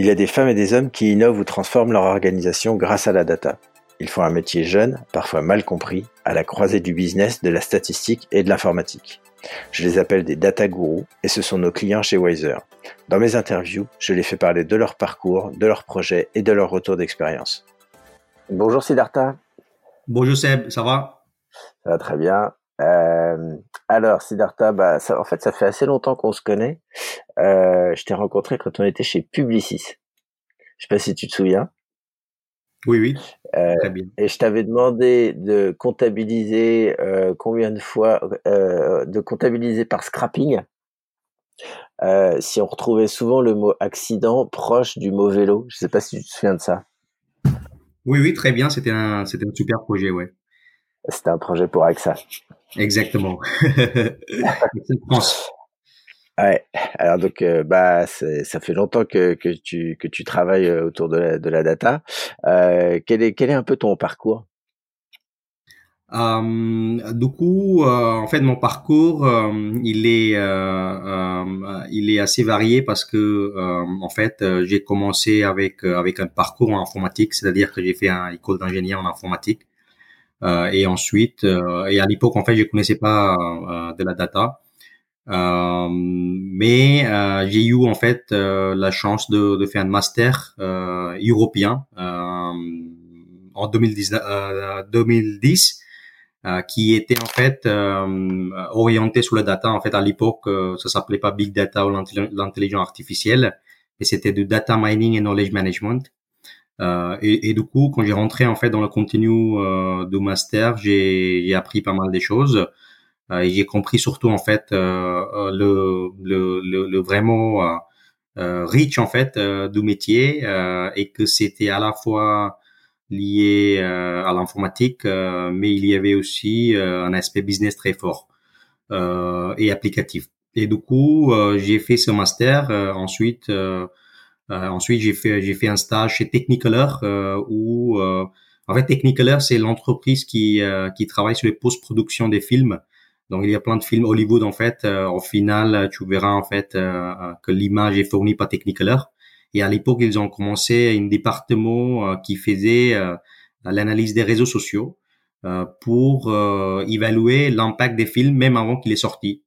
Il y a des femmes et des hommes qui innovent ou transforment leur organisation grâce à la data. Ils font un métier jeune, parfois mal compris, à la croisée du business, de la statistique et de l'informatique. Je les appelle des data gurus et ce sont nos clients chez Wiser. Dans mes interviews, je les fais parler de leur parcours, de leurs projets et de leur retour d'expérience. Bonjour Siddhartha. Bonjour Seb, ça va? Ça va très bien. Euh, alors Siddhartha, bah, ça, en fait, ça fait assez longtemps qu'on se connaît. Euh, je t'ai rencontré quand on était chez Publicis. Je sais pas si tu te souviens. Oui, oui. Euh, et je t'avais demandé de comptabiliser euh, combien de fois, euh, de comptabiliser par scrapping, si on retrouvait souvent le mot accident proche du mot vélo. Je sais pas si tu te souviens de ça. Oui, oui, très bien. C'était un, c'était un super projet, ouais. C'était un projet pour AXA. Exactement. Ouais. Alors donc euh, bah ça fait longtemps que, que tu que tu travailles euh, autour de la, de la data. Euh, quel est quel est un peu ton parcours? Euh, Du coup, en fait, mon parcours il est il est assez varié parce que en fait j'ai commencé avec avec un parcours en informatique, c'est-à-dire que j'ai fait une école d'ingénieur en informatique. Et ensuite, et à l'époque, en fait, je connaissais pas de la data. Euh, mais euh, j'ai eu en fait euh, la chance de, de, faire un master européen en 2010, 2010 qui était en fait orienté sur la data. En fait, à l'époque, ça s'appelait pas big data ou l'intelligence artificielle, et c'était du data mining et knowledge management. Euh, et, du coup, quand j'ai rentré en fait dans le contenu euh, du master, j'ai appris pas mal de choses. Euh, et j'ai compris surtout en fait le, le, le, vraiment riche en fait du métier et que c'était à la fois lié à l'informatique, mais il y avait aussi un aspect business très fort et applicatif. Et du coup, j'ai fait ce master. ensuite, ensuite j'ai fait j'ai fait un stage chez Technicolor où en fait Technicolor c'est l'entreprise qui qui travaille sur les post-production des films donc il y a plein de films Hollywood en fait. Euh, au final, tu verras en fait euh, euh, que l'image est fournie par Technicolor. Et à l'époque, ils ont commencé un département qui faisait l'analyse des réseaux sociaux pour évaluer l'impact des films même avant qu'il est sorti.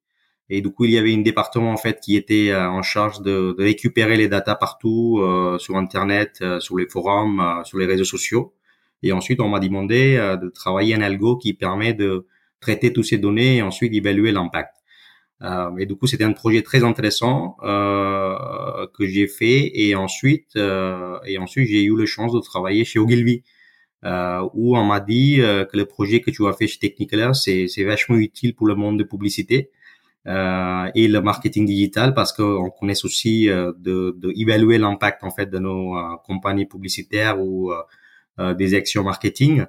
Et du coup, il y avait un département en fait qui était en charge de, de récupérer les datas partout sur Internet, sur les forums, sur les réseaux sociaux. Et ensuite, on m'a demandé de travailler un algo qui permet de traiter toutes ces données et ensuite évaluer l'impact. Euh, et du coup, c'était un projet très intéressant euh, que j'ai fait et ensuite euh, et ensuite j'ai eu la chance de travailler chez Ogilvy euh, où on m'a dit euh, que le projet que tu as fait chez Technicolor c'est c'est vachement utile pour le monde de publicité euh, et le marketing digital parce qu'on connaît aussi de, de évaluer l'impact en fait de nos compagnies publicitaires ou des actions marketing.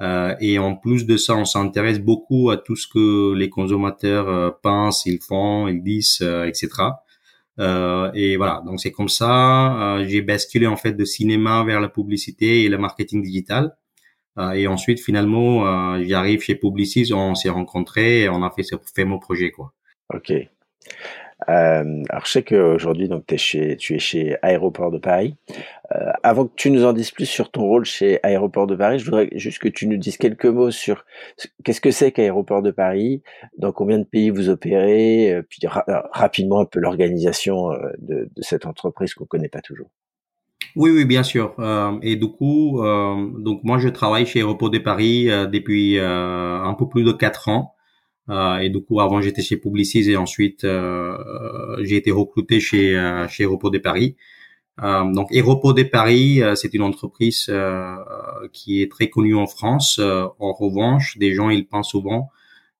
Euh, et en plus de ça, on s'intéresse beaucoup à tout ce que les consommateurs euh, pensent, ils font, ils disent, euh, etc. Euh, et voilà, donc c'est comme ça, j'ai basculé en fait de cinéma vers la publicité et le marketing digital. et ensuite, finalement, j'arrive chez Publicis, on s'est rencontrés, et on a fait ce fameux projet, quoi. Ok. Euh, alors je sais qu'aujourd'hui donc es chez, tu es chez Aéroport de Paris. Euh, avant que tu nous en dises plus sur ton rôle chez Aéroport de Paris, je voudrais juste que tu nous dises quelques mots sur qu'est-ce que c'est qu'Aéroport de Paris, dans combien de pays vous opérez, euh, puis rapidement un peu l'organisation euh, de, de, cette entreprise qu'on connaît pas toujours. Oui, oui, bien sûr. Euh, et du coup, donc moi je travaille chez Aéroport de Paris depuis un peu plus de quatre ans. Euh, et du coup, avant, j'étais chez Publicis et ensuite, euh, j'ai été recruté chez, euh, chez Aéroport de Paris. Euh, donc, Aéroport de Paris, c'est une entreprise qui est très connue en France. en revanche, des gens, ils pensent souvent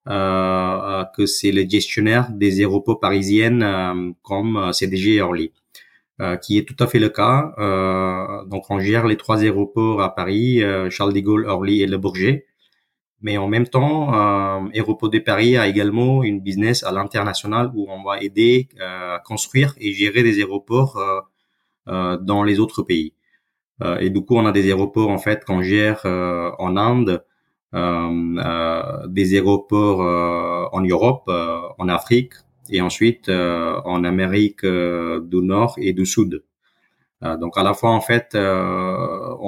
que c'est le gestionnaire des aéroports parisiennes comme CDG Orly. Euh, qui est tout à fait le cas. Euh, donc, on gère les trois aéroports à Paris, Charles de Gaulle, Orly et Le Bourget. Mais en même temps, euh, Aéroport de Paris a également une business à l'international où on va aider euh, à construire et gérer des aéroports euh, euh dans les autres pays. Euh, et du coup, on a des aéroports en fait qu'on gère euh, en Inde, des aéroports en Europe, en Afrique et ensuite en Amérique du Nord et du Sud. donc à la fois en fait,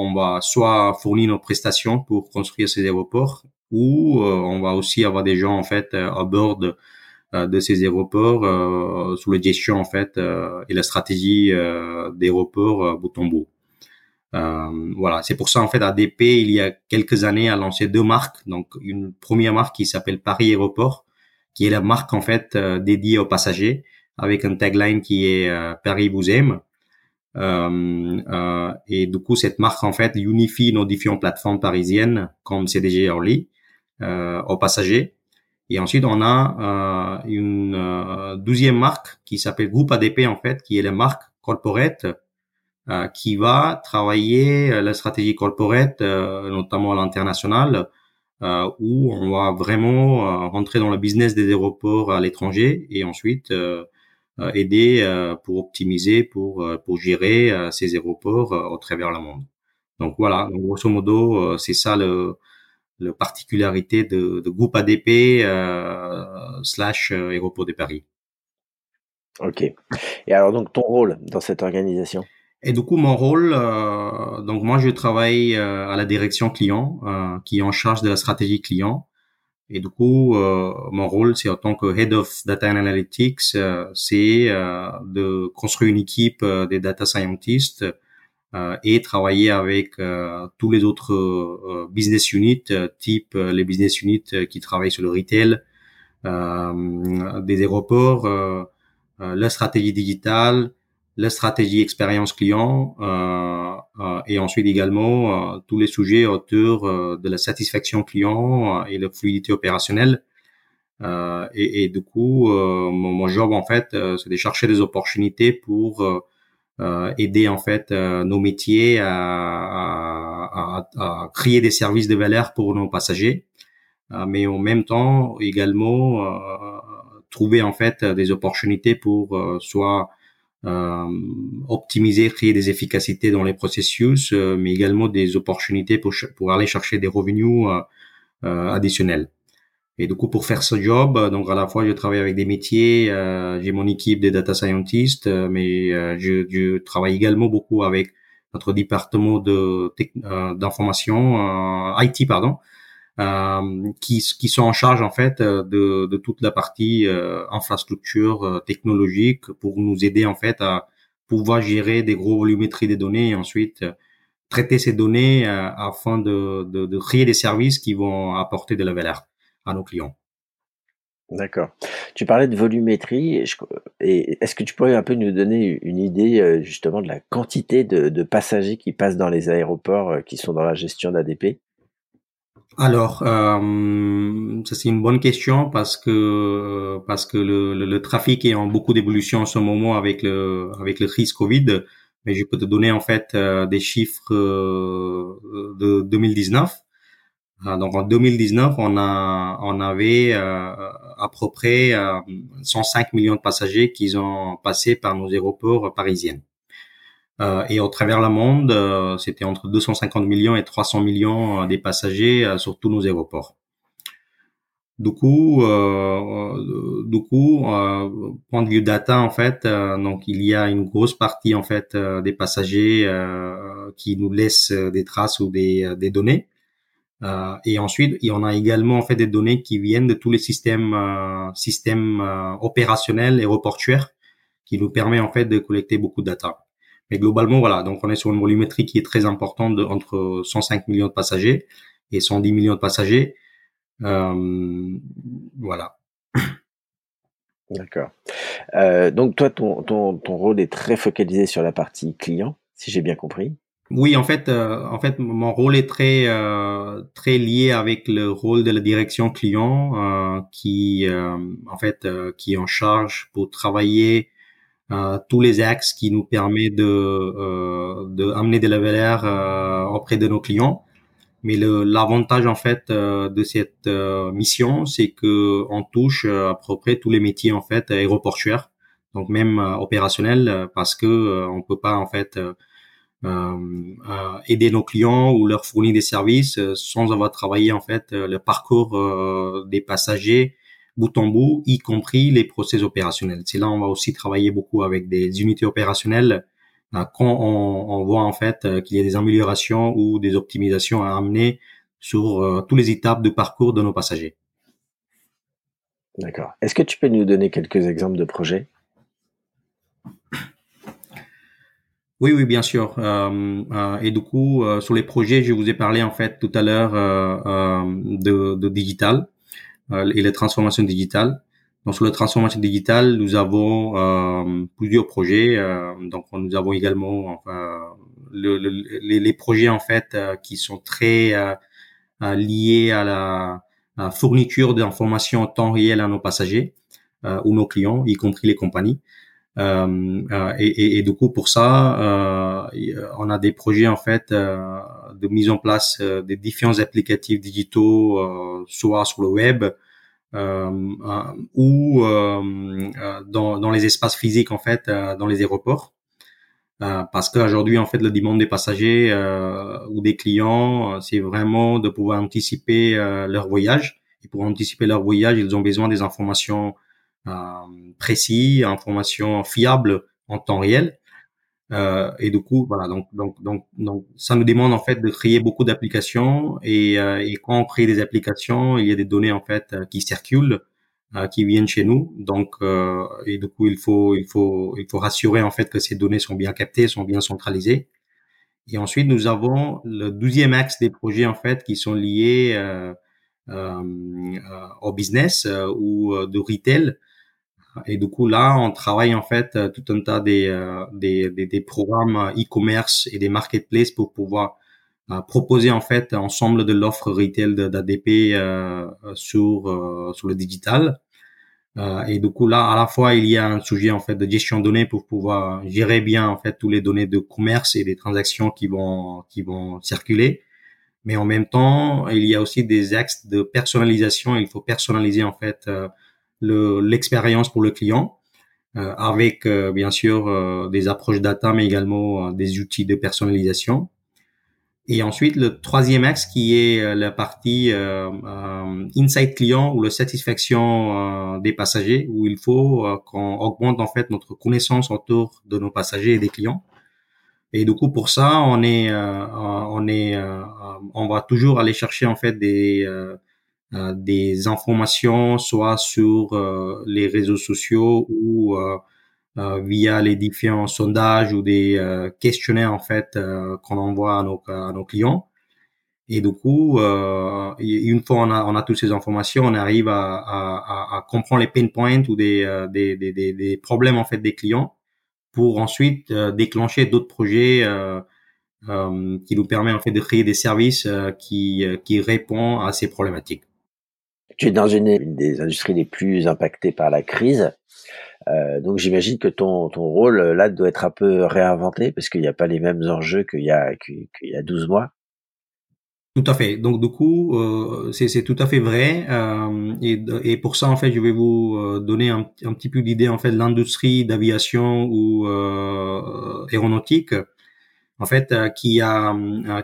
on va soit fournir nos prestations pour construire ces aéroports, ou on va aussi avoir des gens en fait à bord de, de ces aéroports sous la gestion en fait et la stratégie d'aéroports bout en. Euh, voilà, c'est pour ça en fait ADP il y a quelques années a lancé deux marques. Donc une première marque qui s'appelle Paris Aéroport, qui est la marque en fait euh, dédiée aux passagers, avec un tagline qui est euh, Paris vous aime. Euh, et du coup cette marque en fait unifie nos différentes plateformes parisiennes comme CDG Early aux passagers. Et ensuite on a une douzième marque qui s'appelle Groupe ADP en fait, qui est la marque corporate euh, qui va travailler euh, la stratégie corporate, euh, notamment à l'international, où on va vraiment rentrer dans le business des aéroports à l'étranger et ensuite aider pour optimiser, pour pour gérer ces aéroports au travers le monde. Donc voilà, grosso modo, c'est ça le, le particularité de, de groupe ADP slash aéroport de Paris. Ok. Et alors donc ton rôle dans cette organisation? Et du coup, mon rôle, euh, donc moi, je travaille euh, à la direction client, euh, qui est en charge de la stratégie client. Et du coup, euh, mon rôle, c'est en tant que Head of Data Analytics, c'est de construire une équipe des data scientists et travailler avec tous les autres business units, type les business units qui travaillent sur le retail, des aéroports, la stratégie digitale, la stratégie expérience client euh, euh, et ensuite également euh, tous les sujets autour de la satisfaction client et la fluidité opérationnelle. Et, et, du coup, mon, mon, job en fait, c'est de chercher des opportunités pour aider en fait nos métiers à, créer des services de valeur pour nos passagers, mais en même temps également trouver en fait des opportunités pour soit euh, optimiser, créer des efficacités dans les processus, euh, mais également des opportunités pour, aller chercher des revenus euh, additionnels. Et du coup, pour faire ce job, donc à la fois je travaille avec des métiers, euh, j'ai mon équipe de data scientists, mais euh, je, je, travaille également beaucoup avec notre département de d'information IT, pardon, euh, qui, qui sont en charge en fait euh, de, de toute la partie euh, infrastructure technologique pour nous aider en fait à pouvoir gérer des gros volumétries des données et ensuite traiter ces données afin de, de, de, créer des services qui vont apporter de la valeur à nos clients. D'accord. Tu parlais de volumétrie. Et est-ce que tu pourrais un peu nous donner une idée justement de la quantité de, de passagers qui passent dans les aéroports qui sont dans la gestion d'ADP alors, euh, ça c'est une bonne question parce que parce que le, le, trafic est en beaucoup d'évolution en ce moment avec le avec le crise Covid. Mais je peux te donner en fait euh, des chiffres euh, de 2019. Ah, donc en 2019, on a on avait euh, à peu près 105 millions de passagers qui ont passé par nos aéroports parisiens. Euh, et au travers le monde, euh, c'était entre 250 millions et 300 millions euh, des passagers sur tous nos aéroports. Du coup, du coup, point de vue data en fait, donc il y a une grosse partie en fait des passagers qui nous laissent des traces ou des, des données. Et ensuite, y en a également en fait des données qui viennent de tous les systèmes systèmes opérationnels aéroportuaires qui nous permet en fait de collecter beaucoup de data. Mais globalement, voilà, donc on est sur une volumétrie qui est très importante de, entre 105 millions de passagers et 110 millions de passagers. Euh, voilà. D'accord. Euh, donc toi, ton, ton, ton rôle est très focalisé sur la partie client, si j'ai bien compris. Oui, en fait, euh, en fait, mon rôle est très euh, très lié avec le rôle de la direction client, euh, qui en fait qui est en charge pour travailler tous les axes qui nous permettent de, de amener de la valeur auprès de nos clients. Mais l'avantage en fait de cette mission, c'est que on touche à peu près tous les métiers en fait aéroportuaires, donc même opérationnels, parce que on peut pas en fait aider nos clients ou leur fournir des services sans avoir travaillé en fait le parcours des passagers bout en bout, y compris les process opérationnels. C'est là on va aussi travailler beaucoup avec des unités opérationnelles quand on, on, voit en fait qu'il y a des améliorations ou des optimisations à amener sur toutes les étapes du parcours de nos passagers. D'accord. Est-ce que tu peux nous donner quelques exemples de projets? Oui, oui, bien sûr. Euh, euh, et du coup, euh, sur les projets, je vous ai parlé en fait tout à l'heure de, de, digital et la transformation digitale. Donc sur la transformation digitale, nous avons plusieurs projets. donc nous avons également le, les, les, projets en fait qui sont très liés à la fourniture d'informations en temps réel à nos passagers ou nos clients, y compris les compagnies. Euh, euh, et, du coup, pour ça, euh, on a des projets en fait de mise en place des différents applicatifs digitaux, soit sur le web, ou dans, dans, les espaces physiques en fait, dans les aéroports. parce qu'aujourd'hui, en fait, le demande des passagers ou des clients, c'est vraiment de pouvoir anticiper leur voyage. Et pour anticiper leur voyage, ils ont besoin des informations précis, information fiable en temps réel. Euh, et du coup, voilà, donc, donc, donc, donc, ça nous demande en fait de créer beaucoup d'applications et, euh, et quand on crée des applications, il y a des données en fait qui circulent, qui viennent chez nous. Donc, et du coup, il faut, il faut, il faut rassurer en fait que ces données sont bien captées, sont bien centralisées. Et ensuite, nous avons le douzième axe des projets en fait qui sont liés euh, euh, au business ou de retail. Et du coup, là, on travaille en fait euh, tout un tas des, euh, des, des, des programmes e-commerce et des marketplaces pour pouvoir euh, proposer en fait ensemble de l'offre retail d'ADP euh, sur sur le digital. et du coup, là, à la fois, il y a un sujet en fait de gestion de données pour pouvoir gérer bien en fait tous les données de commerce et des transactions qui vont qui vont circuler. Mais en même temps, il y a aussi des axes de personnalisation. Il faut personnaliser en fait l'expérience pour le client, euh, avec euh, bien sûr euh, des approches data, mais également des outils de personnalisation. Et ensuite, le troisième axe qui est la partie insight client ou la satisfaction des passagers, où il faut qu'on augmente en fait notre connaissance autour de nos passagers et des clients. Et du coup, pour ça, on est, on est, on va toujours aller chercher en fait des euh, des informations soit sur euh, les réseaux sociaux ou euh, via les différents sondages ou des questionnaires en fait qu'on envoie à nos, à nos clients. Et du coup, euh, une fois on a, on a toutes ces informations, on arrive à, à, à comprendre les pain points ou des, des, des, des, problèmes en fait des clients pour ensuite déclencher d'autres projets euh, euh, qui nous permet en fait de créer des services qui, qui répondent à ces problématiques tu es dans une, des industries les plus impactées par la crise. Euh, donc j'imagine que ton, ton rôle là doit être un peu réinventé parce qu'il n'y a pas les mêmes enjeux qu'il y a qu'il y a 12 mois. Tout à fait. Donc du coup, euh, c'est tout à fait vrai. Euh, et, et, pour ça, en fait, je vais vous euh, donner un, un petit peu d'idée en fait de l'industrie d'aviation ou euh, aéronautique, en fait, euh, qui a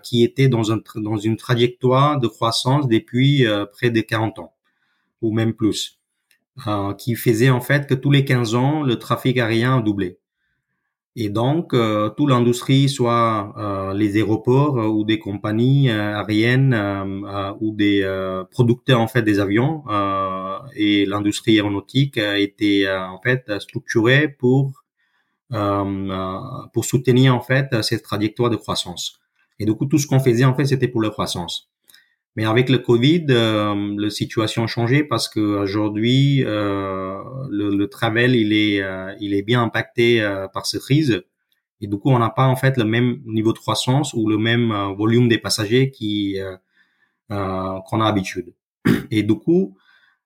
qui était dans un dans une trajectoire de croissance depuis près de 40 ans ou même plus, euh, qui faisait en fait que tous les 15 ans, le trafic aérien a doublé. Et donc, euh, toute l'industrie, soit euh, les aéroports euh, ou des compagnies euh, aériennes ou des producteurs en fait des avions et l'industrie aéronautique été en fait structurée pour pour soutenir en fait cette trajectoire de croissance. Et du coup, tout ce qu'on faisait en fait, c'était pour la croissance. Mais avec le Covid, euh, la situation a changé parce que aujourd'hui, euh, le, le, travel il est euh, il est bien impacté euh, par cette crise et du coup on n'a pas en fait le même niveau de croissance ou le même euh, volume des passagers qui qu'on a habitude. Et du coup,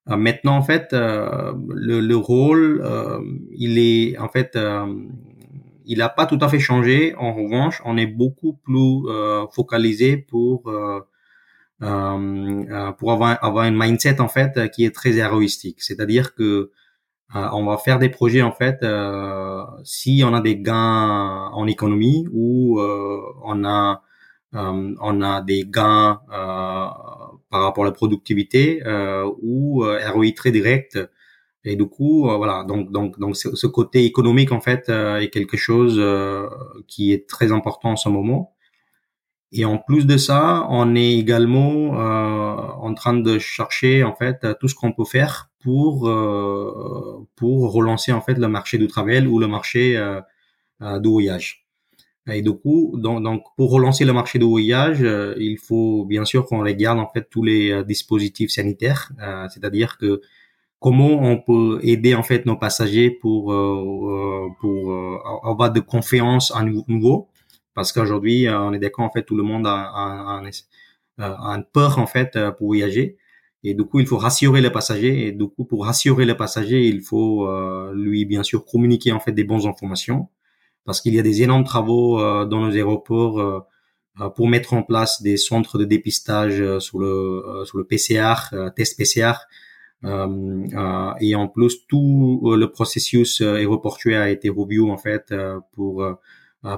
maintenant en fait le, le, rôle il est en fait il n'a pas tout à fait changé. En revanche, on est beaucoup plus focalisé pour euh, euh, pour avoir, avoir une mindset en fait qui est très héroïstique. C'est-à-dire que euh, on va faire des projets en fait si on a des gains en économie ou on a on a des gains par rapport à la productivité ou ROI très direct Et du coup, euh, voilà, donc donc donc ce côté économique en fait euh, est quelque chose euh, qui est très important en ce moment. Et en plus de ça, on est également en train de chercher en fait tout ce qu'on peut faire pour pour relancer en fait le marché du travail ou le marché du voyage. Et du coup, donc, donc, pour relancer le marché du voyage, il faut bien sûr qu'on regarde en fait tous les dispositifs sanitaires, c'est-à-dire que comment on peut aider en fait nos passagers pour euh, euh pour euh, avoir de confiance à nouveau parce qu'aujourd'hui euh, on est d'accord en fait tout le monde a, a, a, a, peur en fait pour voyager. Et du coup il faut rassurer le passager et du coup pour rassurer le passager il faut lui bien sûr communiquer en fait des bonnes informations. Parce qu'il y a des énormes travaux dans nos aéroports pour mettre en place des centres de dépistage sur le sur le PCR test PCR euh, euh, et en plus, tout euh, le processus aéroportuaire a été review en fait pour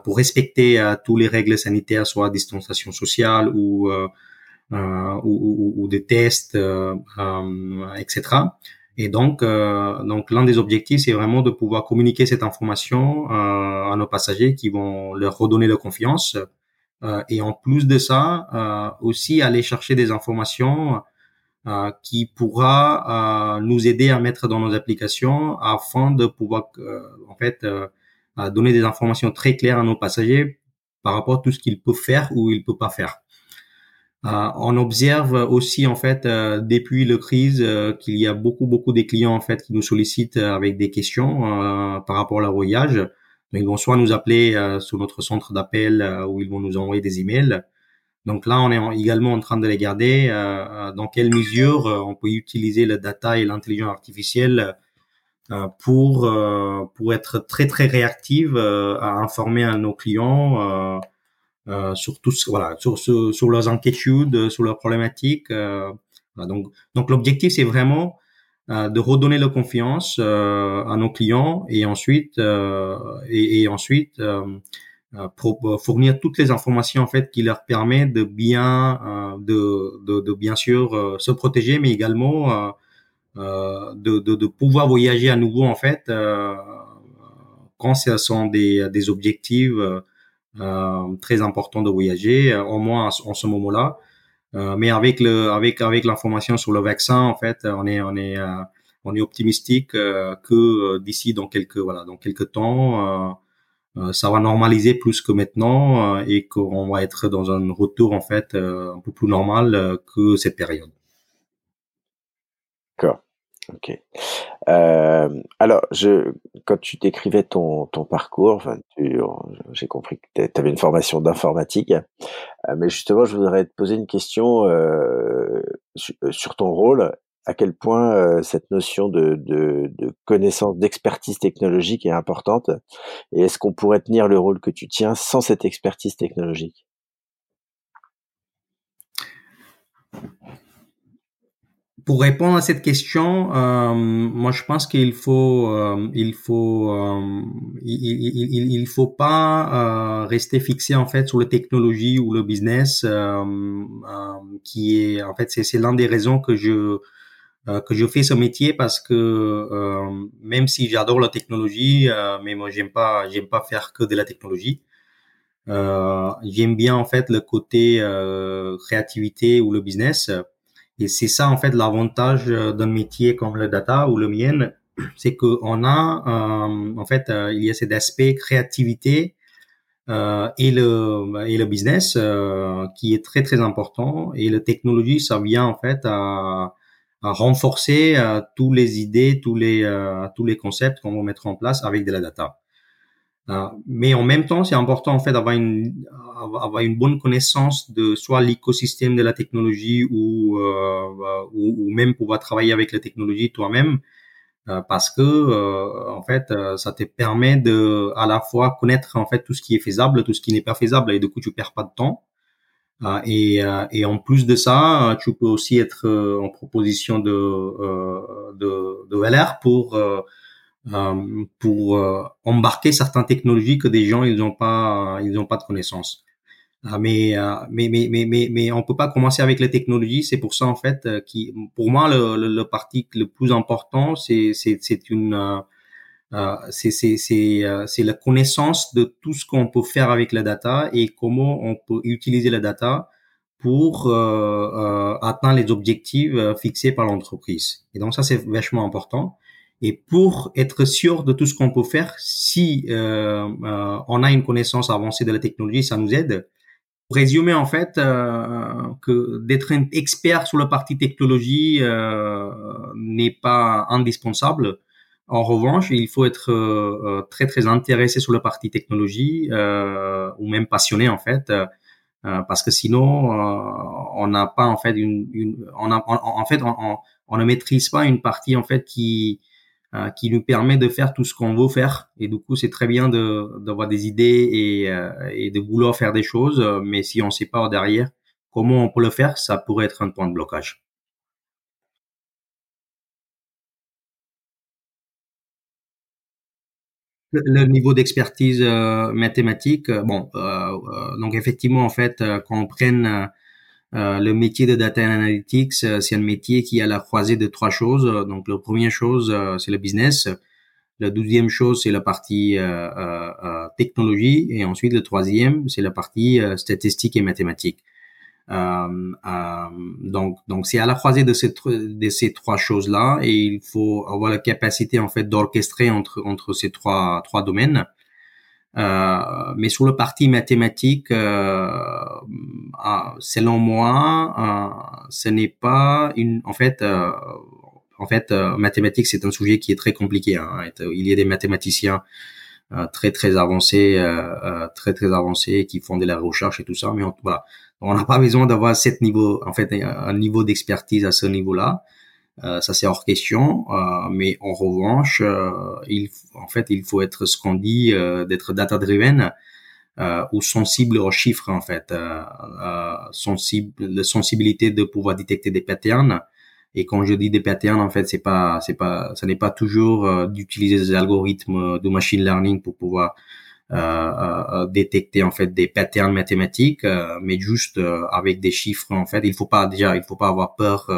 pour respecter toutes les règles sanitaires, soit distanciation sociale ou ou, ou, ou, des tests, etc. Et donc, donc l'un des objectifs, c'est vraiment de pouvoir communiquer cette information à nos passagers qui vont leur redonner la confiance. et en plus de ça, aussi aller chercher des informations euh, qui pourra euh, nous aider à mettre dans nos applications afin de pouvoir euh, en fait donner des informations très claires à nos passagers par rapport à tout ce qu'ils peuvent faire ou ils peuvent pas faire. Euh, on observe aussi en fait euh, depuis le crise euh, qu'il y a beaucoup beaucoup des clients en fait qui nous sollicitent avec des questions par rapport au voyage. ils vont soit nous appeler sur notre centre d'appel ou ils vont nous envoyer des emails. Donc là, on est également en train de regarder euh, euh, dans quelle mesure euh, on peut utiliser la data et l'intelligence artificielle pour pour être très très réactive à informer à nos clients sur tout voilà sur sur leurs inquiétudes, sur leurs problématiques. donc donc l'objectif c'est vraiment de redonner la confiance à nos clients et ensuite et, et, ensuite euh, pour euh, fournir toutes les informations en fait qui leur permet de bien euh, de, de, de, bien sûr se protéger mais également de, de, de, pouvoir voyager à nouveau en fait quand ce sont des, des objectifs très importants de voyager au moins en, ce moment-là mais avec le avec avec l'information sur le vaccin en fait on est on est on est optimistique que d'ici dans quelques voilà dans quelques temps euh, ça va normaliser plus que maintenant euh, et qu'on va être dans un retour en fait euh, un peu plus normal que cette période. Ok. Euh, alors, je, quand tu décrivais ton, ton parcours, j'ai compris que tu avais une formation d'informatique, mais justement, je voudrais te poser une question euh, sur ton rôle. À quel point euh, cette notion de, de, de connaissance, d'expertise technologique est importante? Et est-ce qu'on pourrait tenir le rôle que tu tiens sans cette expertise technologique? Pour répondre à cette question, euh, moi je pense qu'il faut, euh, il faut, euh, il, il, il, faut pas rester fixé en fait sur la technologie ou le business, qui est en fait c'est l'un des raisons que je euh, que je fais ce métier parce que euh, même si j'adore la technologie, euh, mais moi j'aime pas j'aime pas faire que de la technologie. j'aime bien en fait le côté créativité ou le business. Et c'est ça en fait l'avantage d'un métier comme le data ou le mien, c'est que on a en fait il y a cet aspect créativité euh, et le et le business euh, qui est très très important et la technologie ça vient en fait à à renforcer euh, tous les idées, tous les euh, tous les concepts qu'on va mettre en place avec de la data. Euh, mais en même temps, c'est important en fait d'avoir une avoir une bonne connaissance de soit l'écosystème de la technologie ou, ou, ou même pouvoir travailler avec la technologie toi-même. Parce que en fait ça te permet de à la fois connaître en fait tout ce qui est faisable, tout ce qui n'est pas faisable et du coup tu perds pas de temps. Et, euh, et, en plus de ça, tu peux aussi être euh, en proposition de, euh, de, de LR pour pour embarquer certaines technologies que des gens ils n'ont pas ils n'ont pas de connaissances. mais, mais, mais, mais, mais, mais on peut pas commencer avec les technologies. C'est pour ça, en fait, qui, pour moi, le, le, le parti le plus important, c'est, c'est, c'est une, euh, c'est c'est c'est euh, c'est la connaissance de tout ce qu'on peut faire avec la data et comment on peut utiliser la data pour euh, atteindre les objectifs fixés par l'entreprise. Et donc ça c'est vachement important. Et pour être sûr de tout ce qu'on peut faire, si on a une connaissance avancée de la technologie, ça nous aide. Pour résumer en fait, que d'être un expert sur la partie technologie n'est pas indispensable en revanche, il faut être euh, euh, très très intéressé sur la partie technologie euh, ou même passionné en fait, parce que sinon on n'a pas en fait une, une on a, en, fait on, on, ne maîtrise pas une partie en fait qui qui nous permet de faire tout ce qu'on veut faire. Et du coup, c'est très bien d'avoir des idées et, et de vouloir faire des choses, mais si on ne sait pas derrière comment on peut le faire, ça pourrait être un point de blocage. le niveau d'expertise euh, mathématique, euh, bon, euh, donc effectivement, en fait, quand on prenne le métier de data analytics, c'est un métier qui a la croisée de trois choses. Donc, la première chose, c'est le business. La deuxième chose, c'est la partie technologie. Et ensuite, le troisième, c'est la partie statistique et mathématique. Euh, euh, donc, donc c'est à la croisée de ces trois choses-là, et il faut avoir la capacité en fait d'orchestrer entre ces trois domaines. Euh, mais sur le parti mathématique, euh, ah, selon moi, euh, ce n'est pas une. En fait, euh, en fait, mathématiques c'est un sujet qui est très compliqué. Hein. Il y a des mathématiciens très très avancés, très très avancés qui font de la recherche et tout ça. Mais voilà, on n'a pas besoin d'avoir cet niveau, en fait, un niveau d'expertise à ce niveau-là. Euh, ça c'est hors question. Euh, mais en revanche, euh, il, en fait, il faut être ce qu'on dit d'être data-driven ou sensible aux chiffres en fait, sensible, la sensibilité de pouvoir détecter des patterns. Et quand je dis des patterns, en fait, c'est pas, c'est pas, ça n'est pas toujours d'utiliser des algorithmes de machine learning pour pouvoir euh, euh, détecter en fait des patterns mathématiques, euh, mais juste avec des chiffres en fait. Il faut pas déjà, il faut pas avoir peur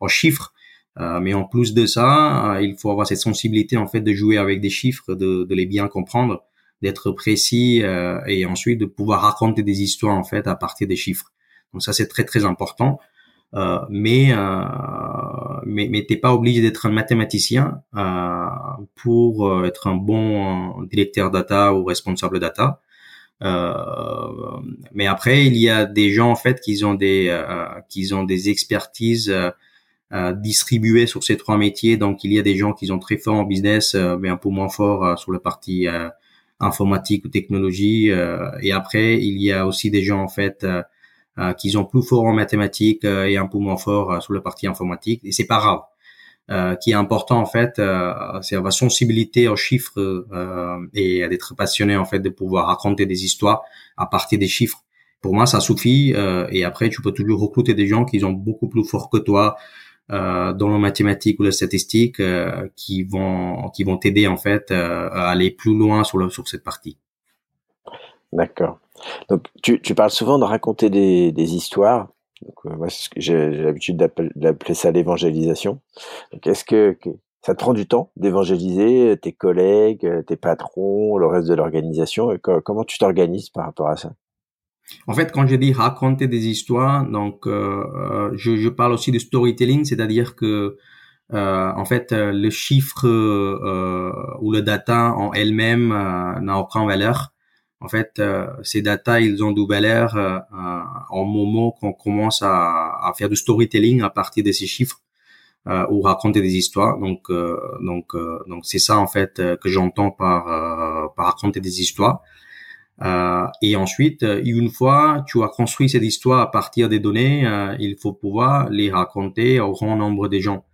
aux chiffres. Mais en plus de ça, il faut avoir cette sensibilité en fait de jouer avec des chiffres, de, de les bien comprendre, d'être précis et ensuite de pouvoir raconter des histoires en fait à partir des chiffres. Donc ça c'est très très important. Euh, mais euh, mais mais t'es pas obligé d'être un mathématicien euh, pour euh, être un bon directeur data ou responsable data. Euh, mais après, il y a des gens en fait qui ont des qui ont des expertises distribuées sur ces trois métiers. Donc, il y a des gens qui sont très forts en business, mais un peu moins forts sur la partie informatique ou technologie. et après, il y a aussi des gens en fait euh, qui sont plus forts en mathématiques euh, et un peu moins forts euh, sur la partie informatique. Et c'est pas grave. Euh, qui est important en fait, c'est avoir sensibilité aux chiffres et d'être passionné en fait de pouvoir raconter des histoires à partir des chiffres. Pour moi, ça suffit. et après, tu peux toujours recruter des gens qui sont beaucoup plus forts que toi dans la mathématique ou la statistique, qui vont qui vont t'aider en fait à aller plus loin sur le, sur cette partie. D'accord. Donc, tu, tu, parles souvent de raconter des, des histoires. Donc, euh, moi, j'ai l'habitude d'appeler ça l'évangélisation. Est-ce que, que, ça te prend du temps d'évangéliser tes collègues, tes patrons, le reste de l'organisation? Comment tu t'organises par rapport à ça? En fait, quand je dis raconter des histoires, donc euh, euh je, je, parle aussi de storytelling, c'est-à-dire que euh, en fait, le chiffre euh, ou le data en elle-même n'a aucune valeur. En fait, euh, ces data, ils ont du valeur euh, en moment qu'on commence à, à, faire du storytelling à partir de ces chiffres euh, ou raconter des histoires. Donc, euh, donc, euh, donc c'est ça en fait que j'entends par, par raconter des histoires. Et ensuite, une fois tu as construit cette histoire à partir des données, il faut pouvoir les raconter au grand nombre de gens.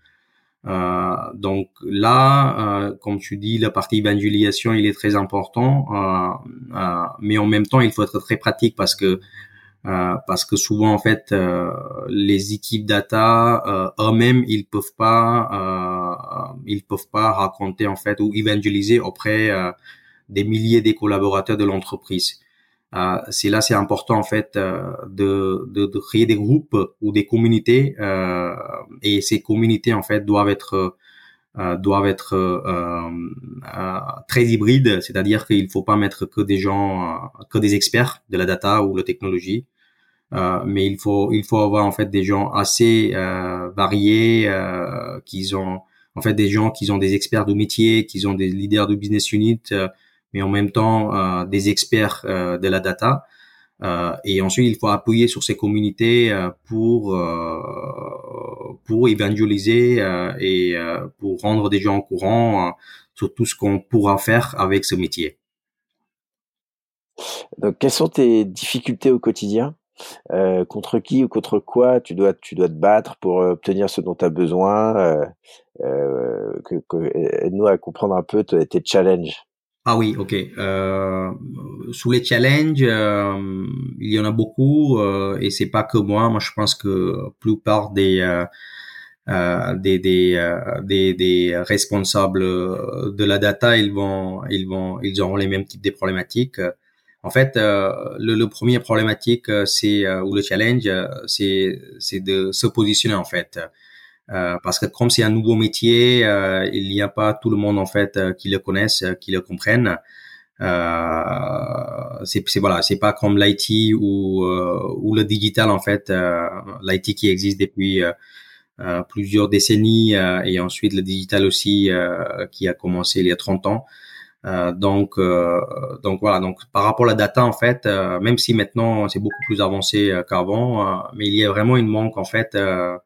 Euh, donc là, euh, comme tu dis, la partie évangélisation, il est très important, euh, euh, mais en même temps, il faut être très pratique parce que euh, parce que souvent en fait, les équipes data eux-mêmes, ils peuvent pas, ils peuvent pas raconter en fait ou évangéliser auprès des milliers des collaborateurs de l'entreprise. euh, c'est là c'est important en fait euh, de, de, de, créer des groupes ou des communautés euh, et ces communautés en fait doivent être euh, doivent être très hybrides, c'est-à-dire qu'il faut pas mettre que des gens que des experts de la data ou la technologie, mais il faut il faut avoir en fait des gens assez variés qui ont en fait des gens qui ont des experts de métier, qui ont des leaders de business unit mais en même temps euh, des experts euh, de la data. Euh, et ensuite, il faut appuyer sur ces communautés pour pour évangéliser et pour rendre des gens au courant sur tout ce qu'on pourra faire avec ce métier. Donc, quelles sont tes difficultés au quotidien? Euh, Contre qui ou contre quoi tu dois, tu dois te battre pour obtenir ce dont tu as besoin? Euh, euh, que, que, Aide-nous à comprendre un peu tes challenges. Ah oui, ok. Euh, sous les challenges, euh, il y en a beaucoup euh, et c'est pas que moi. Moi, je pense que plupart des euh, euh des des, euh, des, des responsables de la data, ils vont ils vont ils auront les mêmes types de problématiques. En fait, le, le, premier problématique, c'est ou le challenge, c'est c'est de se positionner en fait. Euh, parce que comme c'est un nouveau métier, euh, il n'y a pas tout le monde en fait euh, qui le connaisse, qui le comprenne. c'est voilà, c'est pas comme l'IT ou ou le digital en fait, l'IT qui existe depuis plusieurs décennies et ensuite le digital aussi qui a commencé il y a 30 ans. donc, donc voilà. Donc, par rapport à la data, en fait, même si maintenant c'est beaucoup plus avancé qu'avant, mais il y a vraiment une manque en fait euh,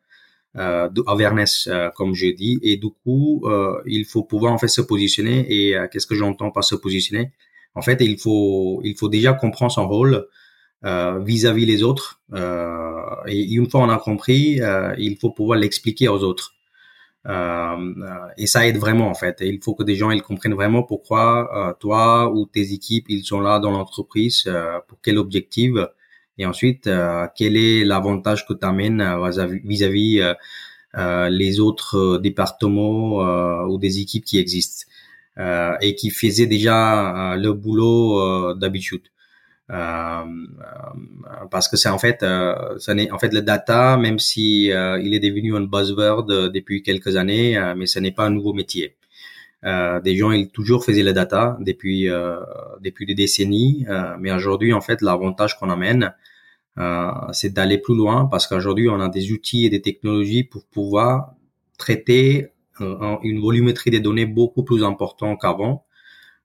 awareness, euh, comme j'ai dit. Et du coup, euh, il faut pouvoir en fait se positionner. Et euh, qu'est-ce que j'entends par se positionner? En fait, il faut il faut déjà comprendre son rôle vis-à-vis les autres. et une fois on a compris, il faut pouvoir l'expliquer aux autres. et ça aide vraiment en fait. il faut que des gens ils comprennent vraiment pourquoi toi ou tes équipes ils sont là dans l'entreprise pour quel objectif et ensuite, euh, quel est l'avantage que tu amènes euh, vis-à-vis euh, les autres départements ou des équipes qui existent et qui faisaient déjà le boulot d'habitude. Euh, parce que c'est en fait, euh, ça n'est en fait le data, même si euh, il est devenu un buzzword depuis quelques années, mais ce n'est pas un nouveau métier. Des gens ils toujours faisaient le data depuis depuis des décennies, mais aujourd'hui en fait l'avantage qu'on amène, euh, c'est d'aller plus loin parce qu'aujourd'hui, on a des outils et des technologies pour pouvoir traiter euh, une volumétrie des données beaucoup plus importante qu'avant.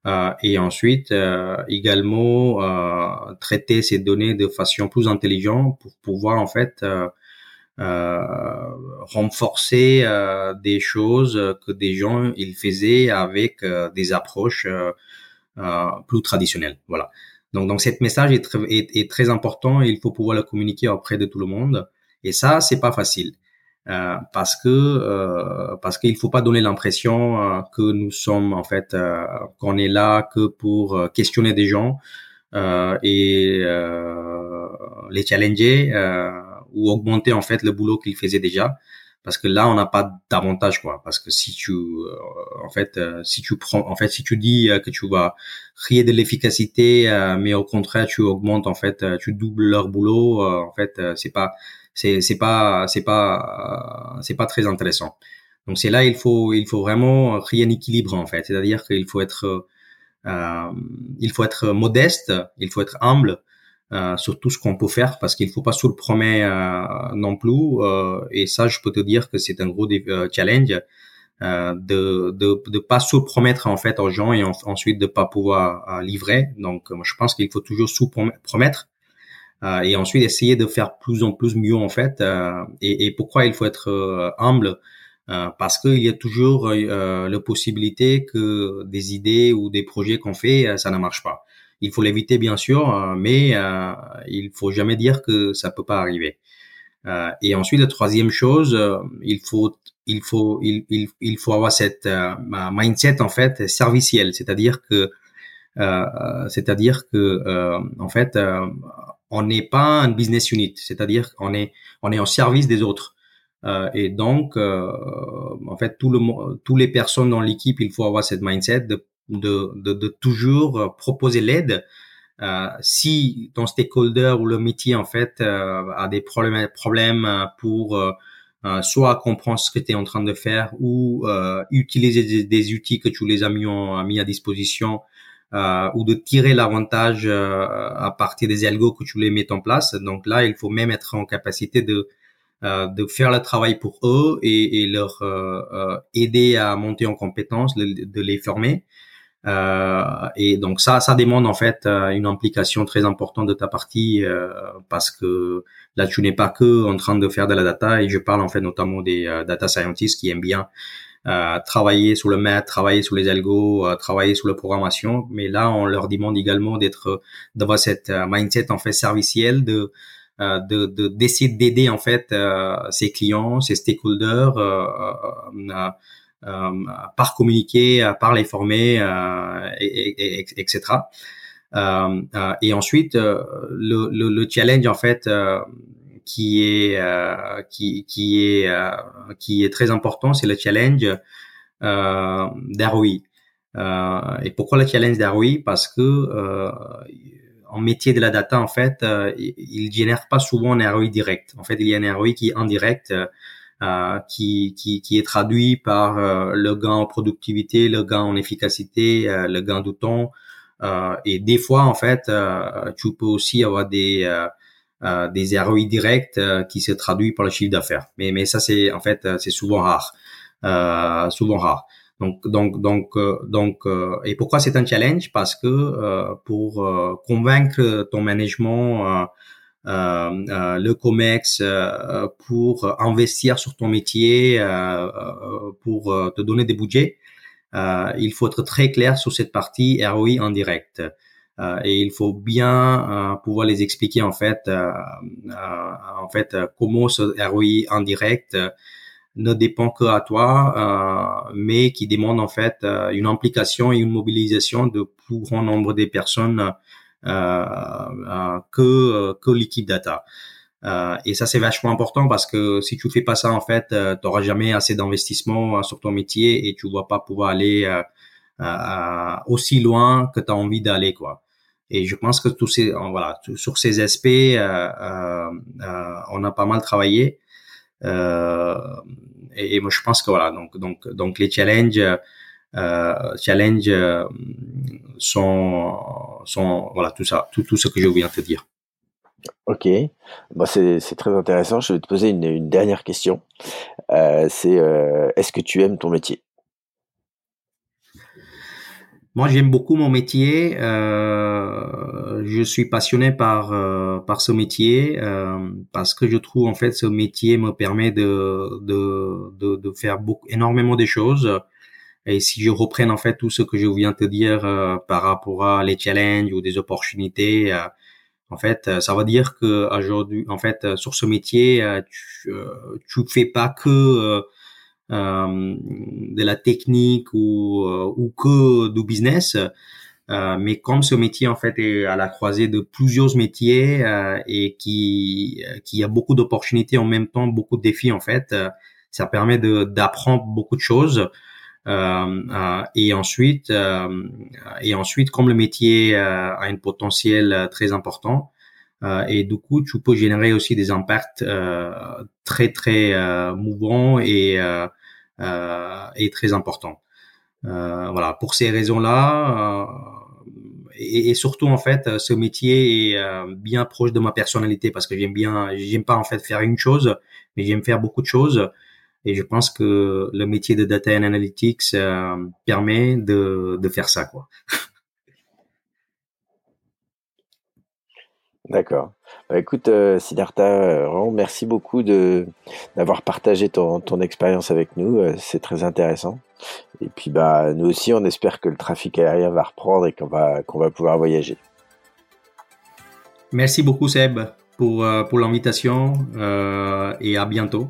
Euh, et ensuite, euh, également, euh, traiter ces données de façon plus intelligente pour pouvoir, en fait, renforcer des choses que des gens, ils faisaient avec des approches plus traditionnelles. Voilà. Donc, donc cet message est très, est, très important et il faut pouvoir le communiquer auprès de tout le monde. Et ça, c'est pas facile. Euh, parce que euh, parce qu'il faut pas donner l'impression euh, que nous sommes en fait euh, qu'on est là que pour euh, questionner des gens et les challenger ou augmenter en fait le boulot qu'ils faisaient déjà. Parce que là on n'a pas d'avantage quoi. Parce que si tu euh, en fait euh, si tu prends en fait si tu dis euh, que tu vas créer de l'efficacité mais au contraire tu augmentes en fait tu doubles leur boulot en fait c'est pas c'est c'est pas c'est pas c'est pas très intéressant. Donc c'est là il faut il faut vraiment créer un équilibre en fait. C'est-à-dire qu'il faut être il faut être modeste il faut être humble euh, sur tout ce qu'on peut faire parce qu'il faut pas se le promettre euh, non plus euh, et ça je peux te dire que c'est un gros challenge de de de pas se promettre en fait aux gens et ensuite de pas pouvoir livrer. Donc je pense qu'il faut toujours sous promettre et ensuite essayer de faire plus en plus mieux en fait et, et pourquoi il faut être humble parce qu'il y a toujours la possibilité que des idées ou des projets qu'on fait ça ne marche pas il faut l'éviter bien sûr, euh, mais euh, il faut jamais dire que ça peut pas arriver. Euh, et ensuite, la troisième chose, il faut il faut il, il, il faut avoir cette mindset en fait serviciel, c'est-à-dire que c'est-à-dire que en fait on n'est pas un business unit, c'est-à-dire qu'on est on est en service des autres. Euh, et donc, euh, en fait, tout le tous les personnes dans l'équipe, il faut avoir cette mindset de de, de, de toujours proposer l'aide euh, si ton stakeholder ou le métier en fait euh, a des problèmes, problèmes pour soit comprendre ce que tu es en train de faire ou utiliser des, outils que tu les as mis, mis à disposition ou de tirer l'avantage à partir des algos que tu les mets en place. Donc là, il faut même être en capacité de de faire le travail pour eux et, et leur aider à monter en compétences, de les former. Euh, et donc ça, ça demande en fait euh, une implication très importante de ta partie euh, parce que là tu n'es pas que en train de faire de la data et je parle en fait notamment des data scientists qui aiment bien travailler sur le math, travailler sur les algos, travailler sur la programmation. Mais là, on leur demande également d'être d'avoir cette mindset en fait serviciel de de d'essayer d'aider en fait ses clients, ses stakeholders euh, par communiquer, par les former, euh, et, et, etc. Euh, et ensuite, le, le, le, challenge en fait qui est qui, qui est qui est très important, c'est le challenge euh. Euh, et pourquoi le challenge d'ROI Parce que euh, en métier de la data, en fait, il, il génère pas souvent un ROI direct. En fait, il y a un ROI qui est indirect euh, qui, qui, qui, est traduit par euh, le gain en productivité, le gain en efficacité, euh, le gain de temps. et des fois, en fait, tu peux aussi avoir des des ROI directs qui se traduisent par le chiffre d'affaires. Mais mais ça c'est en fait c'est souvent rare, souvent rare. Donc donc donc donc et pourquoi c'est un challenge? Parce que pour convaincre ton management euh, euh, le COMEX euh, pour investir sur ton métier, pour te donner des budgets. il faut être très clair sur cette partie ROI en direct. et il faut bien pouvoir les expliquer en fait, en fait comment ce ROI en direct ne dépend que à toi, mais qui demande en fait une implication et une mobilisation de plus grand nombre de personnes euh, euh, que que l'équipe data. Euh, et ça c'est vachement important parce que si tu fais pas ça en fait, euh, tu auras jamais assez d'investissement sur ton métier et tu vas pas pouvoir aller aussi loin que tu as envie d'aller quoi. Et je pense que tous ces voilà sur ces aspects, on a pas mal travaillé. Et, et, moi je pense que voilà donc donc donc les challenges euh, challenge euh, sont, sont voilà tout ça, tout, tout ce que je viens de te dire. Ok, bon, c'est très intéressant. Je vais te poser une, une dernière question. Euh, c'est euh, est-ce que tu aimes ton métier? Moi, j'aime beaucoup mon métier. Euh, je suis passionné par euh, par ce métier euh, parce que je trouve en fait ce métier me permet de de de, de faire beaucoup énormément de choses et si je reprenne en fait tout ce que je viens de te dire euh, par rapport à les challenges ou des opportunités, euh, en fait, euh, ça veut dire que aujourd'hui, en fait, sur ce métier, tu, tu fais pas que de la technique ou, ou que du business. Euh, mais comme ce métier en fait est à la croisée de plusieurs métiers euh, et qui qui a beaucoup d'opportunités en même temps, beaucoup de défis en fait, ça permet d'apprendre beaucoup de choses. Euh, euh, et ensuite, euh, et ensuite, comme le métier a un potentiel très important, et du coup, tu peux générer aussi des impacts très très mouvants et et très importants. voilà, pour ces raisons-là, et, et, surtout en fait, ce métier est bien proche de ma personnalité parce que j'aime bien, j'aime pas en fait faire une chose, mais j'aime faire beaucoup de choses. Et je pense que le métier de data and analytics euh, permet de, de faire ça, quoi. D'accord. Bah, écoute, euh, Siddhartha, euh, vraiment merci beaucoup de d'avoir partagé ton, ton expérience avec nous. Euh, c'est très intéressant. Et puis bah nous aussi, on espère que le trafic aérien va reprendre et qu'on va qu'on va pouvoir voyager. Merci beaucoup Seb pour pour l'invitation et à bientôt.